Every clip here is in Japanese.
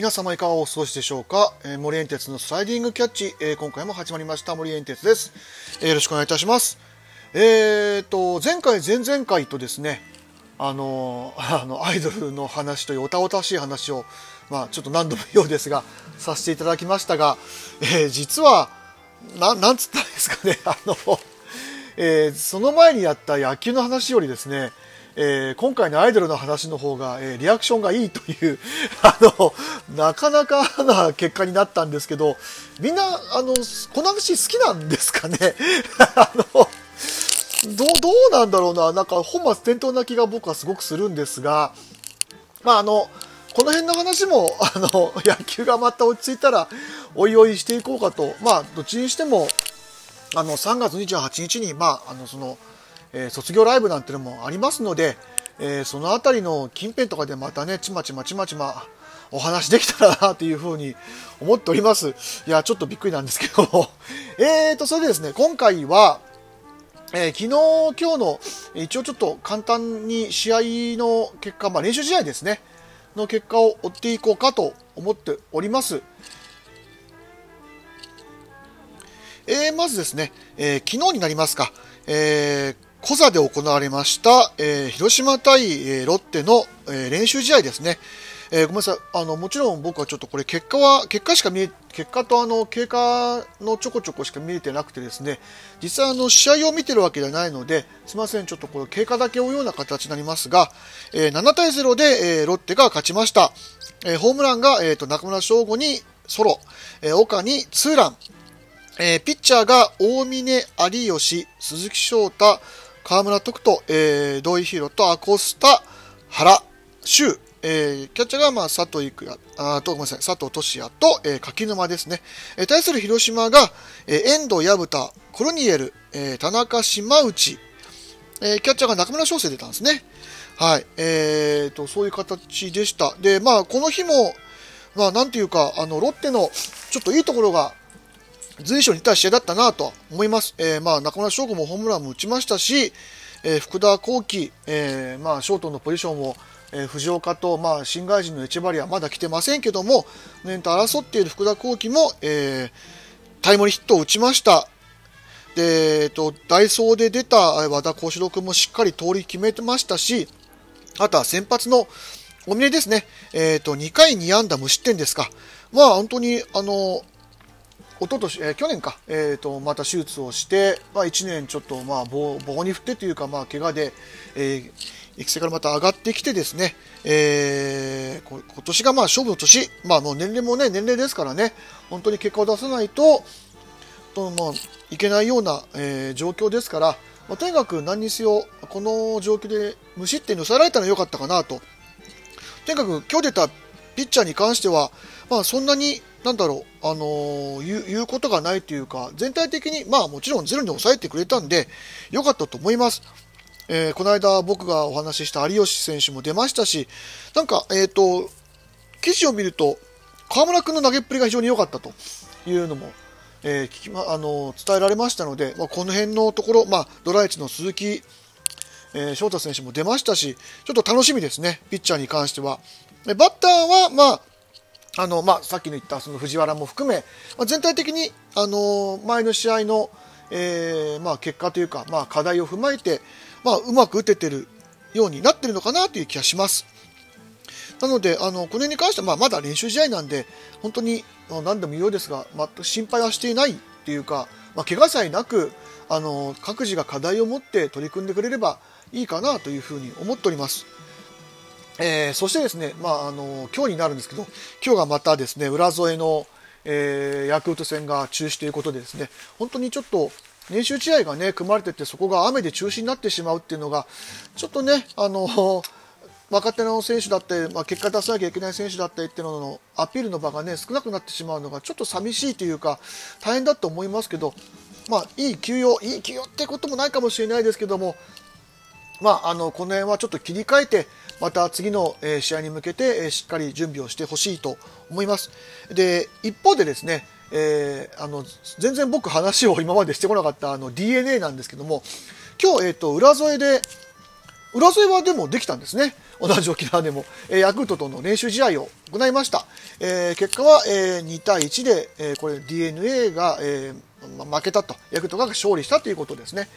皆様いかがお過ごしでしょうか、えー、森園鉄のスライディングキャッチ、えー、今回も始まりました。森園鉄です、えー、よろしくお願いいたします。えーと前回前々回とですねあの あのアイドルの話というおたおたしい話をまあちょっと何度も言うようですがさせていただきましたが、え実はななんつったんですかね。あの、えその前にやった野球の話よりですねえー、今回のアイドルの話の方が、えー、リアクションがいいという あの、なかなかな結果になったんですけど、みんな、あの、この話好きなんですかね？あの、どう、どうなんだろうな、なんか本末転倒な気が僕はすごくするんですが、まああの、この辺の話も、あの、野球がまた落ち着いたら、おいおいしていこうかと、まあ、どっちにしても、あの、3月28日に、まあ、あの、その、えー、卒業ライブなんてのもありますので、えー、その辺りの近辺とかでまたねちまちまちまちまお話できたらなというふうに思っております。いや、ちょっとびっくりなんですけども えーと、それでですね、今回は、えー、昨日、今日の、一応ちょっと簡単に試合の結果、まあ練習試合ですね、の結果を追っていこうかと思っております。えー、まずですね、えー、昨日になりますか、えー、コザで行われました、えー、広島対、えー、ロッテの、えー、練習試合ですね。えー、ごめんなさい。あの、もちろん僕はちょっとこれ結果は、結果しか見え、結果とあの、経過のちょこちょこしか見えてなくてですね、実際あの、試合を見てるわけではないので、すいません。ちょっとこれ経過だけ追うような形になりますが、えー、7対0で、えー、ロッテが勝ちました。えー、ホームランが、えっ、ー、と、中村翔吾にソロ、えー、岡にツーラン、えー、ピッチャーが大峰有吉、鈴木翔太、河村徳人、えー、土井宏とアコスタ、原修、えー、キャッチャーが、まあ、佐藤育也、あと、ごめんなさい、佐藤俊也と、えー、柿沼ですね。えー、対する広島が、えー、遠藤矢田、コロニエル、えー、田中島内、えー、キャッチャーが中村翔成出たんですね。はい。えーと、そういう形でした。で、まあ、この日も、まあ、なんていうか、あの、ロッテの、ちょっといいところが、随所にいた試合だったなと思います。えー、まあ、中村翔吾もホームランも打ちましたし、えー、福田幸輝、えー、まあ、ショートのポジションを、えー、藤岡と、まあ、新外人のエチェバリアまだ来てませんけども、年と争っている福田幸輝も、えー、タイムリーヒットを打ちました。で、えっと、ダイソーで出た和田幸四郎君もしっかり通り決めてましたし、あとは先発のお峰ですね。えっ、と、2回2安打無失点ですか。まあ、本当に、あの、一昨年、えー、去年か、えーと、また手術をして、まあ、1年ちょっと、まあ、棒棒に振ってというか、まあ、怪我で、えー、育成からまた上がってきてですね、えー、今年がまあ勝負の年、まあ、もう年齢もね、年齢ですからね、本当に結果を出さないと、とまあ、いけないような、えー、状況ですから、まあ、とにかく何にせよ、この状況で無失点に抑えられたのは良かったかなと。とにかく今日出たピッチャーに関しては、まあ、そんなになんだろう、あのー、言う言うことがないというか、全体的に、まあもちろんゼロに抑えてくれたんで、良かったと思います。えー、この間僕がお話しした有吉選手も出ましたし、なんか、えっ、ー、と、記事を見ると、河村君の投げっぷりが非常に良かったというのも、えー、聞きま、あの伝えられましたので、まあ、この辺のところ、まあ、ドライチの鈴木、えー、翔太選手も出ましたし、ちょっと楽しみですね、ピッチャーに関しては。バッターは、まあ、あの、まあ、さっきの言ったその藤原も含め、まあ、全体的に、あの前の試合の、えー、まあ、結果というか、まあ、課題を踏まえて、まあ、うまく打ててるようになってるのかなという気がします。なので、あの、この辺に関しては、まあ、まだ練習試合なんで、本当に、何度も言うようですが、全く心配はしていないっていうか、まあ、怪我さえなく、あの、各自が課題を持って取り組んでくれればいいかなというふうに思っております。えー、そしてですね、まあ、あの今日になるんですけど今日がまたですね浦添の、えー、ヤクルト戦が中止ということでですね本当にちょっと練習試合がね組まれててそこが雨で中止になってしまうっていうのがちょっとねあの若手の選手だって、まあ、結果出さなきゃいけない選手だったりっていうののアピールの場がね少なくなってしまうのがちょっと寂しいというか大変だと思いますけどまあいい休養いい休養ってこともないかもしれないですけどもまあ、あのこの辺はちょっと切り替えてまた次の、試合に向けて、しっかり準備をしてほしいと思います。で一方でですね、えー、あの全然僕話を今までしてこなかったあの DNA なんですけども今日、えーと、浦添で浦添えはでもできたんですね。同じ沖縄でも、えー、ヤクルトとの練習試合を行いました。えー、結果は、えー、2対1で、えー、これ DNA が、えー、負けたと、ヤクルトが勝利したということですね。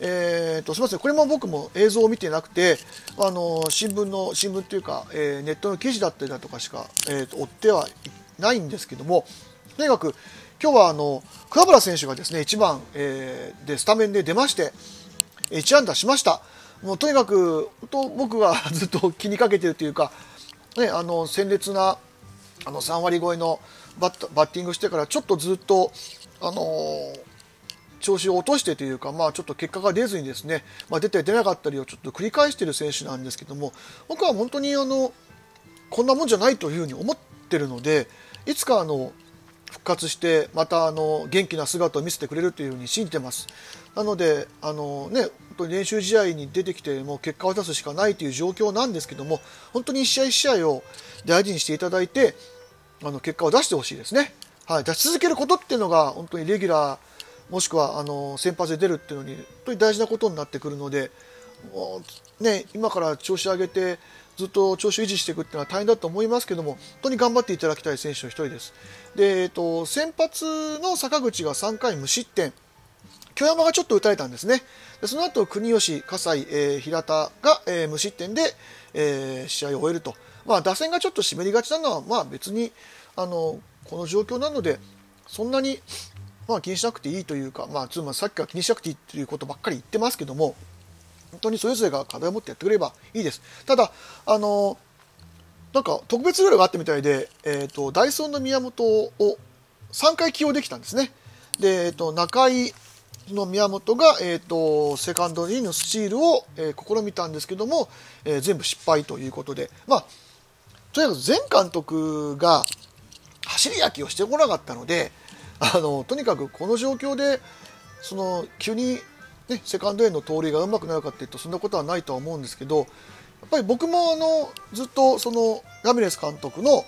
えーと、すみません、これも僕も映像を見てなくて、あの新聞の、新聞というか、えー、ネットの記事だったりだとかしか、えーと、追ってはいないんですけども、とにかく、今日はあの桑原選手がですね1番、えー、でスタメンで出まして、1安打しました。もうとにかくと僕が ずっと気にかけてるというか、ね、あの鮮烈なあの3割超えのバッバッティングしてからちょっとずっと、あのー、調子を落としてというか、まあ、ちょっと結果が出ずにですね、まあ、出て出なかったりをちょっと繰り返している選手なんですけども僕は本当にあのこんなもんじゃないというふうに思ってるのでいつかあの復活してまたあの元気な姿を見せてくれるというふうに信じてます。なのであの、ね、本当に練習試合に出てきてもう結果を出すしかないという状況なんですけども本当に1試合1試合を大事にしていただいてあの結果を出してほしいですね、はい、出し続けることっていうのが本当にレギュラーもしくはあの先発で出るっていうのに本当に大事なことになってくるので、ね、今から調子上げてずっと調子を維持していくっていうのは大変だと思いますけども本当に頑張っていただきたい選手の一人です。で、えっと、先発の坂口が3回無失点。京山がちょっと打たれたんですね。でその後国吉、葛西、えー、平田が、えー、無失点で、えー、試合を終えると、まあ、打線がちょっと湿りがちなのは、まあ、別にあのこの状況なのでそんなに、まあ、気にしなくていいというか、まあ、つまりさっきから気にしなくていいということばっかり言ってますけども本当にそれぞれが課題を持ってやってくれればいいです。ただあのなんか特別ルールがあったみたいで、えーと、ダイソーの宮本を3回起用できたんですね。で、えーと、中井の宮本が、えーと、セカンドにのスチールを、えー、試みたんですけども、えー、全部失敗ということで、まあ、とにかく前監督が走り焼きをしてこなかったのであのとにかくこの状況でその急にね、セカンドへの盗塁がうまくなるかっていうとそんなことはないとは思うんですけどやっぱり僕もあのずっとそのラミレス監督の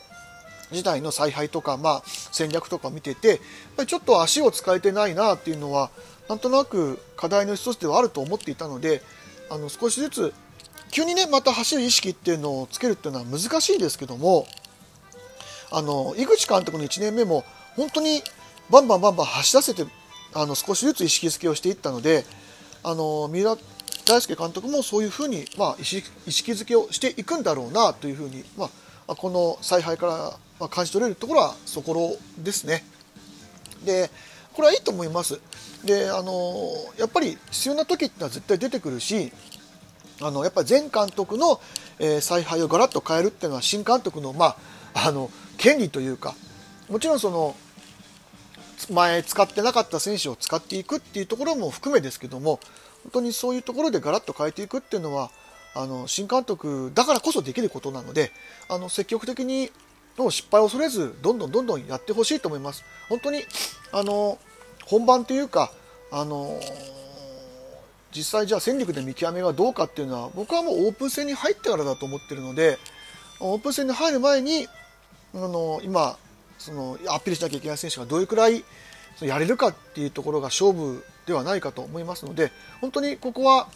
自体の采配とか、まあ、戦略とか見ててやっぱりちょっと足を使えてないなっていうのはなんとなく課題の一つではあると思っていたのであの少しずつ急にねまた走る意識っていうのをつけるっていうのは難しいですけどもあの井口監督の1年目も本当にバンバンバンバン走らせてあの少しずつ意識づけをしていったのであの三浦大輔監督もそういうふうに、まあ、意識づけをしていくんだろうなというふうに、まあ、この采配から感じ取れるところはそころですね。でこれはいいと思います。であのやっぱり必要な時ってのは絶対出てくるしあのやっぱり前監督の、えー、采配をガラッと変えるっていうのは新監督の,、まあ、あの権利というかもちろんその前使ってなかった選手を使っていくっていうところも含めですけども本当にそういうところでガラッと変えていくっていうのはあの新監督だからこそできることなのであの積極的にの失敗を恐れずどんどんどんどんやってほしいと思います。本当にあの本番というかあの実際じゃあ戦力で見極めがどうかっていうのは僕はもうオープン戦に入ってからだと思ってるのでオープン戦に入る前にあの今そのアピールしなきゃいけない選手がどれくらいやれるかっていうところが勝負ではないかと思いますので本当にここは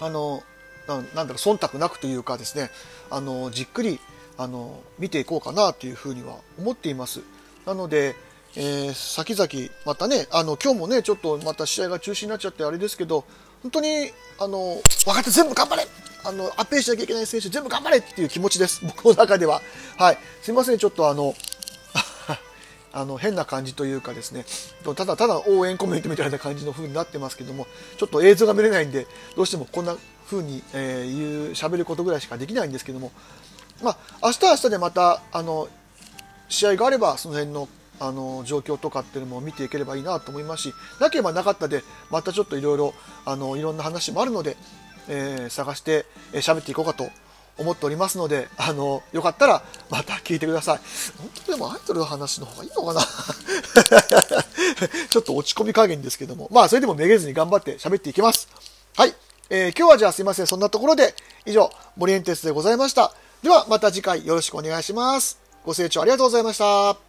あのなんだろう忖度なくというかですねあのじっくりあの見ていこうかなというふうには思っています。なので、えー、先々またねあの今日もねちょっとまた試合が中止になっちゃってあれですけど本当にあの若手全部頑張れあのアピールしなきゃいけない選手全部頑張れっていう気持ちです。僕の中では。はい。すいませんちょっとあのあの変な感じというかですねただただ応援コメントみたいな感じの風になってますけどもちょっと映像が見れないんでどうしてもこんな風に、えー、言う喋ることぐらいしかできないんですけどもまあ明日明日でまたあの試合があればその辺のあの状況とかっていうのも見ていければいいなと思いますしなければなかったでまたちょっといろいろいろんな話もあるので、えー、探して喋、えー、っていこうかと思っておりますので、あの、よかったらまた聞いてください。本当でもアイドルの話の方がいいのかな？ちょっと落ち込み加減ですけども、まあそれでもめげずに頑張って喋っていきます。はい。えー、今日はじゃあすいません。そんなところで、以上、森エンテスでございました。ではまた次回よろしくお願いします。ご清聴ありがとうございました。